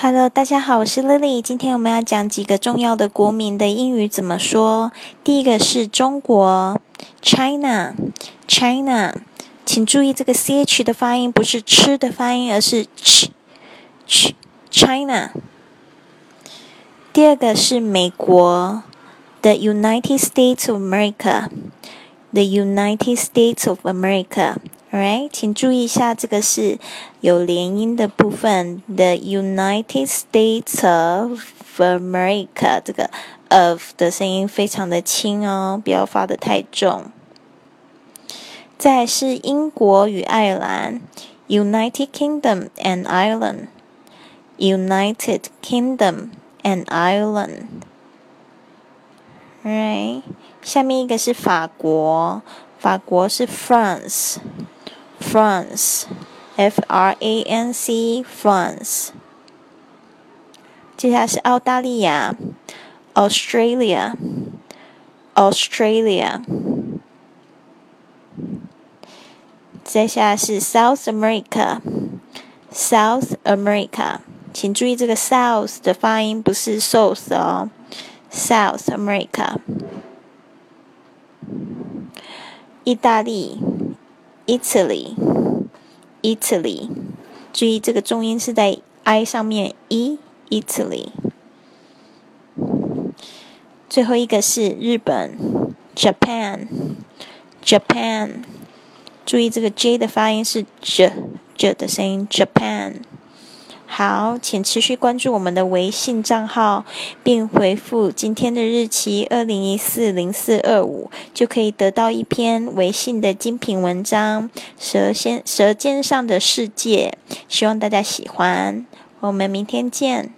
Hello，大家好，我是 Lily。今天我们要讲几个重要的国民的英语怎么说。第一个是中国，China，China，请注意这个 ch 的发音不是吃的发音，而是 ch，ch，China。第二个是美国，The United States of America，The United States of America。Right，请注意一下，这个是有连音的部分。The United States of America，这个 of 的声音非常的轻哦，不要发的太重。再是英国与爱尔兰，United Kingdom and Ireland，United Kingdom and Ireland。Right，下面一个是法国，法国是 France。France, F R A N C, France。接下来是澳大利亚，Australia, Australia。接下来是 South America, South America。请注意这个 South 的发音不是 South 哦，South America。意大利。 Italy, Italy，注意这个重音是在 i 上面，e Italy。最后一个是日本，Japan, Japan，注意这个 j 的发音是 j j 的声音，Japan。 好，请持续关注我们的微信账号，并回复今天的日期二零一四零四二五，就可以得到一篇微信的精品文章《舌尖舌尖上的世界》。希望大家喜欢，我们明天见。